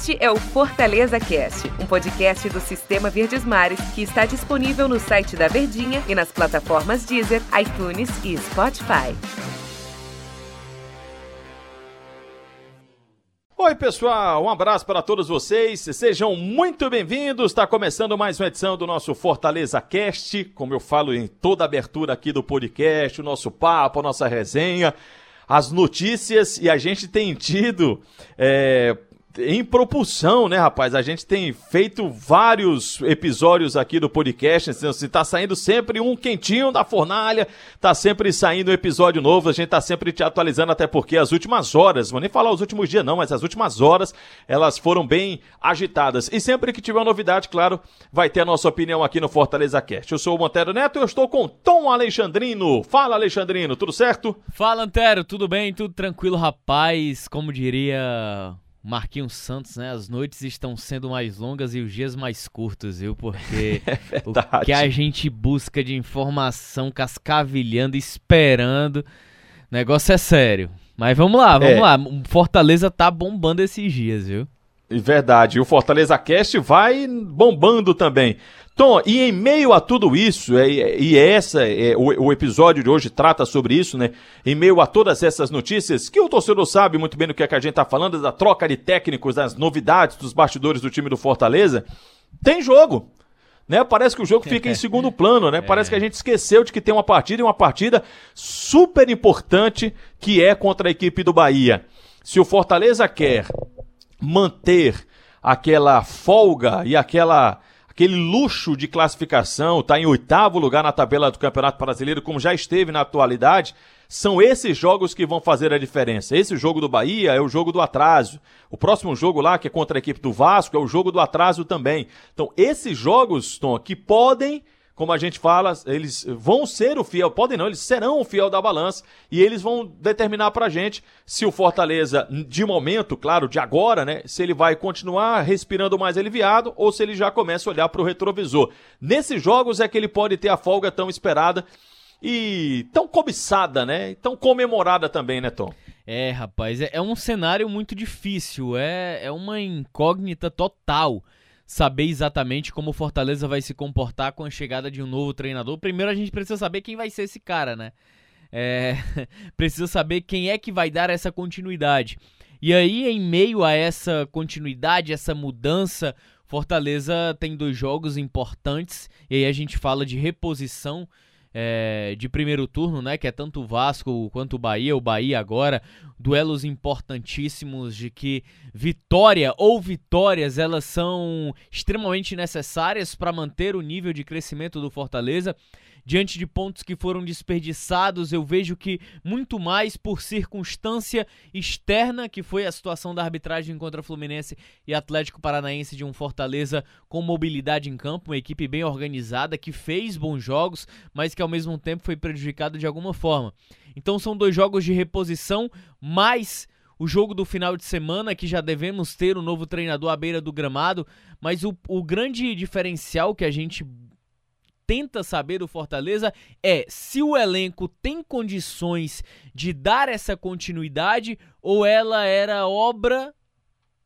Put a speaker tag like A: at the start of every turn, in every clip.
A: Este é o Fortaleza Cast, um podcast do Sistema Verdes Mares que está disponível no site da Verdinha e nas plataformas Deezer, iTunes e Spotify.
B: Oi, pessoal, um abraço para todos vocês. Sejam muito bem-vindos. Está começando mais uma edição do nosso Fortaleza Cast. Como eu falo em toda abertura aqui do podcast, o nosso papo, a nossa resenha, as notícias e a gente tem tido é, em propulsão, né, rapaz? A gente tem feito vários episódios aqui do podcast. Se tá saindo sempre um quentinho da fornalha, tá sempre saindo um episódio novo. A gente tá sempre te atualizando, até porque as últimas horas, vou nem falar os últimos dias, não, mas as últimas horas elas foram bem agitadas. E sempre que tiver uma novidade, claro, vai ter a nossa opinião aqui no Fortaleza Cast. Eu sou o Montero Neto e eu estou com Tom Alexandrino. Fala, Alexandrino, tudo certo?
C: Fala, Antero, tudo bem? Tudo tranquilo, rapaz? Como diria Marquinhos Santos, né? As noites estão sendo mais longas e os dias mais curtos, viu? Porque é o que a gente busca de informação cascavilhando, esperando, o negócio é sério. Mas vamos lá, vamos é. lá. Fortaleza tá bombando esses dias, viu?
B: Verdade. E o Fortaleza Cast vai bombando também. Tom, e em meio a tudo isso, é, e essa, é, o, o, episódio de hoje trata sobre isso, né? Em meio a todas essas notícias, que o torcedor sabe muito bem do que, é que a gente tá falando, da troca de técnicos, das novidades dos bastidores do time do Fortaleza, tem jogo. Né? Parece que o jogo fica em segundo plano, né? Parece que a gente esqueceu de que tem uma partida e uma partida super importante que é contra a equipe do Bahia. Se o Fortaleza quer manter aquela folga e aquela aquele luxo de classificação, está em oitavo lugar na tabela do Campeonato Brasileiro, como já esteve na atualidade, são esses jogos que vão fazer a diferença. Esse jogo do Bahia é o jogo do atraso. O próximo jogo lá, que é contra a equipe do Vasco, é o jogo do atraso também. Então, esses jogos, Tom, que podem como a gente fala, eles vão ser o fiel, podem não, eles serão o fiel da balança e eles vão determinar pra gente se o Fortaleza, de momento, claro, de agora, né, se ele vai continuar respirando mais aliviado ou se ele já começa a olhar pro retrovisor. Nesses jogos é que ele pode ter a folga tão esperada e tão cobiçada, né, tão comemorada também, né, Tom?
C: É, rapaz, é, é um cenário muito difícil, é, é uma incógnita total saber exatamente como o Fortaleza vai se comportar com a chegada de um novo treinador. Primeiro a gente precisa saber quem vai ser esse cara, né? É, precisa saber quem é que vai dar essa continuidade. E aí, em meio a essa continuidade, essa mudança, Fortaleza tem dois jogos importantes. E aí a gente fala de reposição é, de primeiro turno, né? Que é tanto o Vasco quanto o Bahia, o Bahia agora, duelos importantíssimos de que vitória ou vitórias elas são extremamente necessárias para manter o nível de crescimento do Fortaleza diante de pontos que foram desperdiçados, eu vejo que muito mais por circunstância externa, que foi a situação da arbitragem contra Fluminense e Atlético Paranaense de um Fortaleza com mobilidade em campo, uma equipe bem organizada que fez bons jogos, mas que ao mesmo tempo foi prejudicado de alguma forma. Então são dois jogos de reposição, mais o jogo do final de semana, que já devemos ter o um novo treinador à beira do gramado, mas o, o grande diferencial que a gente tenta saber do Fortaleza é se o elenco tem condições de dar essa continuidade ou ela era obra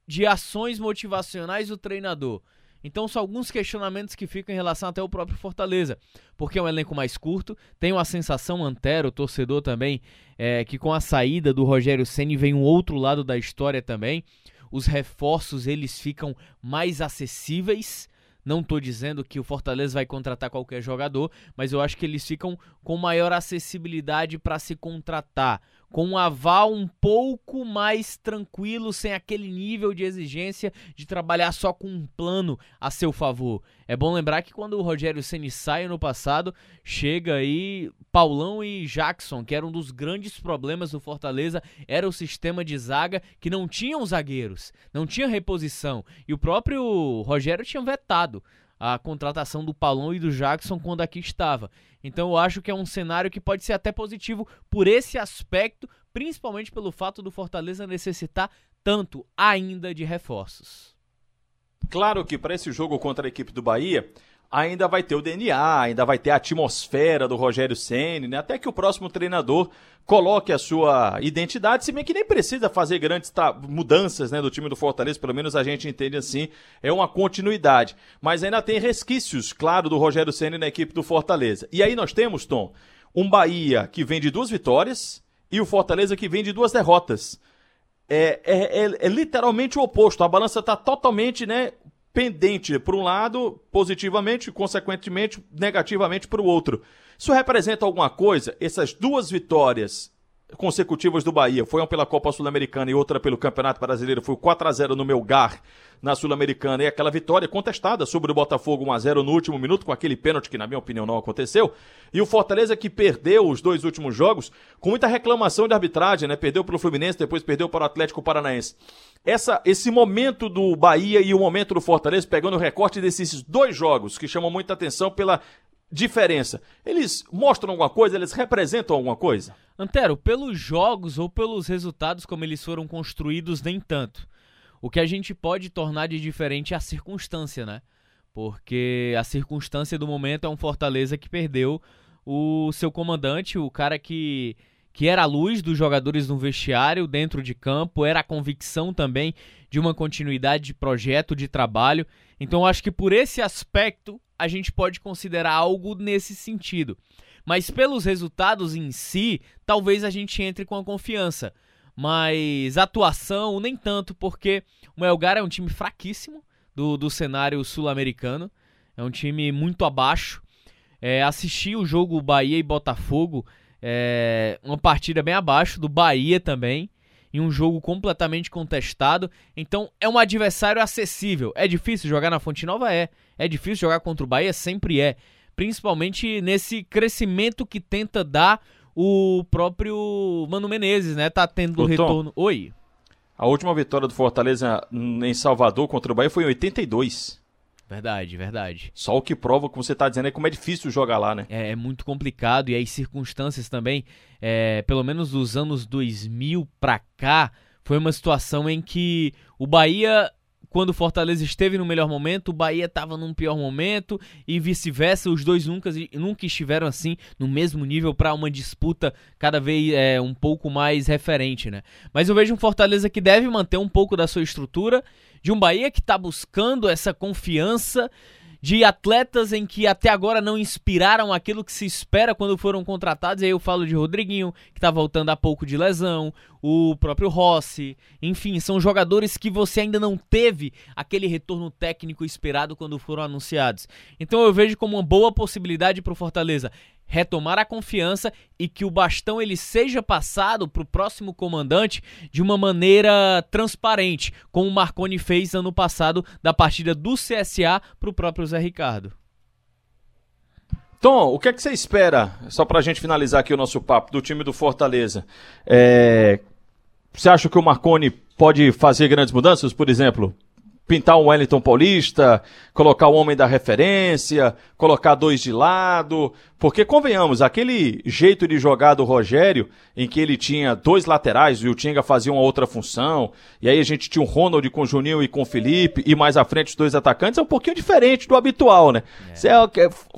C: de ações motivacionais do treinador. Então são alguns questionamentos que ficam em relação até o próprio Fortaleza, porque é um elenco mais curto, tem uma sensação antero, torcedor também, é, que com a saída do Rogério Ceni vem um outro lado da história também. Os reforços eles ficam mais acessíveis, não estou dizendo que o Fortaleza vai contratar qualquer jogador, mas eu acho que eles ficam com maior acessibilidade para se contratar. Com um aval um pouco mais tranquilo, sem aquele nível de exigência de trabalhar só com um plano a seu favor. É bom lembrar que quando o Rogério Ceni sai no passado, chega aí Paulão e Jackson, que era um dos grandes problemas do Fortaleza, era o sistema de zaga que não tinham zagueiros, não tinha reposição, e o próprio Rogério tinha vetado a contratação do Paulão e do Jackson quando aqui estava. Então eu acho que é um cenário que pode ser até positivo por esse aspecto, principalmente pelo fato do Fortaleza necessitar tanto ainda de reforços.
B: Claro que para esse jogo contra a equipe do Bahia, ainda vai ter o DNA, ainda vai ter a atmosfera do Rogério Ceni, né? Até que o próximo treinador coloque a sua identidade, se bem que nem precisa fazer grandes mudanças, né, do time do Fortaleza, pelo menos a gente entende assim, é uma continuidade. Mas ainda tem resquícios, claro, do Rogério Ceni na equipe do Fortaleza. E aí nós temos, Tom, um Bahia que vem de duas vitórias e o Fortaleza que vem de duas derrotas. É, é, é, é literalmente o oposto. A balança está totalmente, né, pendente por um lado, positivamente, consequentemente, negativamente para o outro. Isso representa alguma coisa? Essas duas vitórias consecutivas do Bahia, foi uma pela Copa Sul-Americana e outra pelo Campeonato Brasileiro, foi o 4 a 0 no Melgar na Sul-Americana e aquela vitória contestada sobre o Botafogo 1 a 0 no último minuto com aquele pênalti que na minha opinião não aconteceu. E o Fortaleza que perdeu os dois últimos jogos com muita reclamação de arbitragem, né? Perdeu pelo Fluminense, depois perdeu para o Atlético Paranaense. Essa, esse momento do Bahia e o momento do Fortaleza, pegando o recorte desses dois jogos que chamam muita atenção pela diferença. Eles mostram alguma coisa? Eles representam alguma coisa?
C: Antero, pelos jogos ou pelos resultados como eles foram construídos, nem tanto. O que a gente pode tornar de diferente é a circunstância, né? Porque a circunstância do momento é um Fortaleza que perdeu o seu comandante, o cara que que era a luz dos jogadores no vestiário, dentro de campo, era a convicção também de uma continuidade de projeto, de trabalho. Então acho que por esse aspecto a gente pode considerar algo nesse sentido. Mas pelos resultados em si, talvez a gente entre com a confiança. Mas atuação, nem tanto, porque o Elgar é um time fraquíssimo do, do cenário sul-americano. É um time muito abaixo. É, assisti o jogo Bahia e Botafogo é, uma partida bem abaixo do Bahia também, em um jogo completamente contestado. Então é um adversário acessível. É difícil jogar na Fonte Nova? É. É difícil jogar contra o Bahia? Sempre é. Principalmente nesse crescimento que tenta dar o próprio Mano Menezes, né? Tá tendo Ô, retorno.
B: Tom, Oi. A última vitória do Fortaleza em Salvador contra o Bahia foi em 82.
C: Verdade, verdade.
B: Só o que prova, como você está dizendo, é como é difícil jogar lá, né?
C: É, é muito complicado e as circunstâncias também, é, pelo menos dos anos 2000 pra cá, foi uma situação em que o Bahia quando o Fortaleza esteve no melhor momento, o Bahia estava num pior momento e vice-versa. Os dois nunca, nunca estiveram assim no mesmo nível para uma disputa cada vez é, um pouco mais referente, né? Mas eu vejo um Fortaleza que deve manter um pouco da sua estrutura, de um Bahia que está buscando essa confiança de atletas em que até agora não inspiraram aquilo que se espera quando foram contratados. E aí eu falo de Rodriguinho, que está voltando há pouco de lesão, o próprio Rossi. Enfim, são jogadores que você ainda não teve aquele retorno técnico esperado quando foram anunciados. Então eu vejo como uma boa possibilidade para o Fortaleza retomar a confiança e que o bastão ele seja passado para o próximo comandante de uma maneira transparente, como o Marconi fez ano passado da partida do CSA para o próprio Zé Ricardo.
B: Tom, o que é que você espera, só para a gente finalizar aqui o nosso papo, do time do Fortaleza? É... Você acha que o Marconi pode fazer grandes mudanças, por exemplo? Pintar um Wellington Paulista, colocar o homem da referência, colocar dois de lado, porque convenhamos, aquele jeito de jogar do Rogério, em que ele tinha dois laterais e o Tinga fazia uma outra função, e aí a gente tinha o Ronald com o Juninho e com o Felipe, e mais à frente os dois atacantes, é um pouquinho diferente do habitual, né? É. Você é,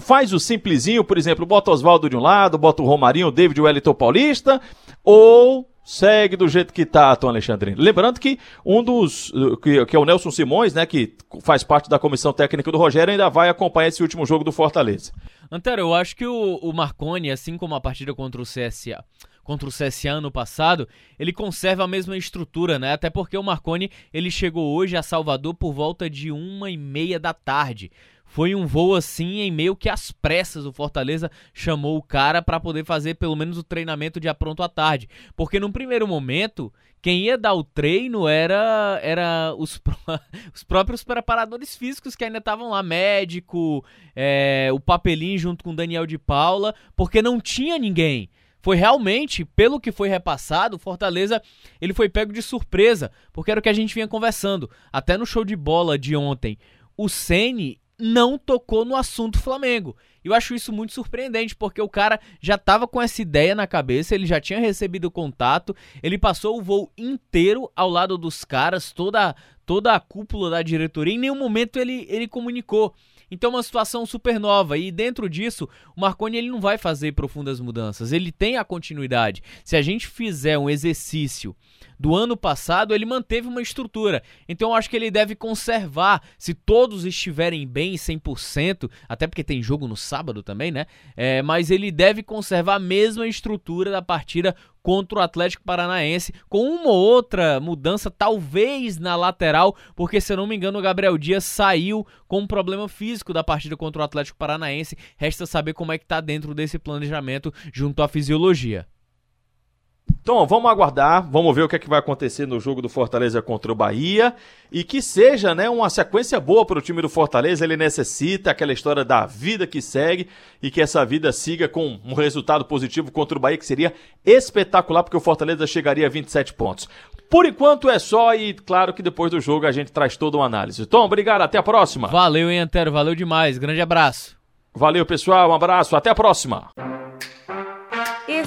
B: faz o simplesinho, por exemplo, bota Oswaldo de um lado, bota o Romarinho, o David Wellington Paulista, ou segue do jeito que tá, Tom Alexandrino. Lembrando que um dos, que, que, é o Nelson Simões, né, que faz parte da comissão técnica do Rogério, ainda vai acompanhar esse último jogo do Fortaleza.
C: Antero, eu acho que o, o Marconi, assim como a partida contra o CSA, contra o CSA ano passado, ele conserva a mesma estrutura, né? Até porque o Marconi ele chegou hoje a Salvador por volta de uma e meia da tarde. Foi um voo assim em meio que às pressas. O Fortaleza chamou o cara para poder fazer pelo menos o treinamento de pronto à tarde. Porque num primeiro momento, quem ia dar o treino era, era os, os próprios preparadores físicos que ainda estavam lá, médico, é, o Papelinho junto com Daniel de Paula, porque não tinha ninguém foi realmente, pelo que foi repassado, Fortaleza ele foi pego de surpresa, porque era o que a gente vinha conversando. Até no show de bola de ontem, o Ceni não tocou no assunto Flamengo. Eu acho isso muito surpreendente, porque o cara já estava com essa ideia na cabeça, ele já tinha recebido contato, ele passou o voo inteiro ao lado dos caras, toda, toda a cúpula da diretoria, em nenhum momento ele, ele comunicou. Então é uma situação super nova e dentro disso, o Marconi ele não vai fazer profundas mudanças, ele tem a continuidade. Se a gente fizer um exercício do ano passado, ele manteve uma estrutura. Então eu acho que ele deve conservar, se todos estiverem bem 100%, até porque tem jogo no sábado também, né? É, mas ele deve conservar a mesma estrutura da partida contra o Atlético Paranaense, com uma ou outra mudança, talvez na lateral, porque se eu não me engano, o Gabriel Dias saiu com um problema físico da partida contra o Atlético Paranaense. Resta saber como é que tá dentro desse planejamento junto à fisiologia.
B: Então, vamos aguardar, vamos ver o que, é que vai acontecer no jogo do Fortaleza contra o Bahia e que seja né, uma sequência boa para o time do Fortaleza. Ele necessita aquela história da vida que segue e que essa vida siga com um resultado positivo contra o Bahia, que seria espetacular, porque o Fortaleza chegaria a 27 pontos. Por enquanto é só e claro que depois do jogo a gente traz toda uma análise. Tom, obrigado, até a próxima.
C: Valeu, hein, Antero, valeu demais. Grande abraço.
B: Valeu, pessoal, um abraço, até a próxima.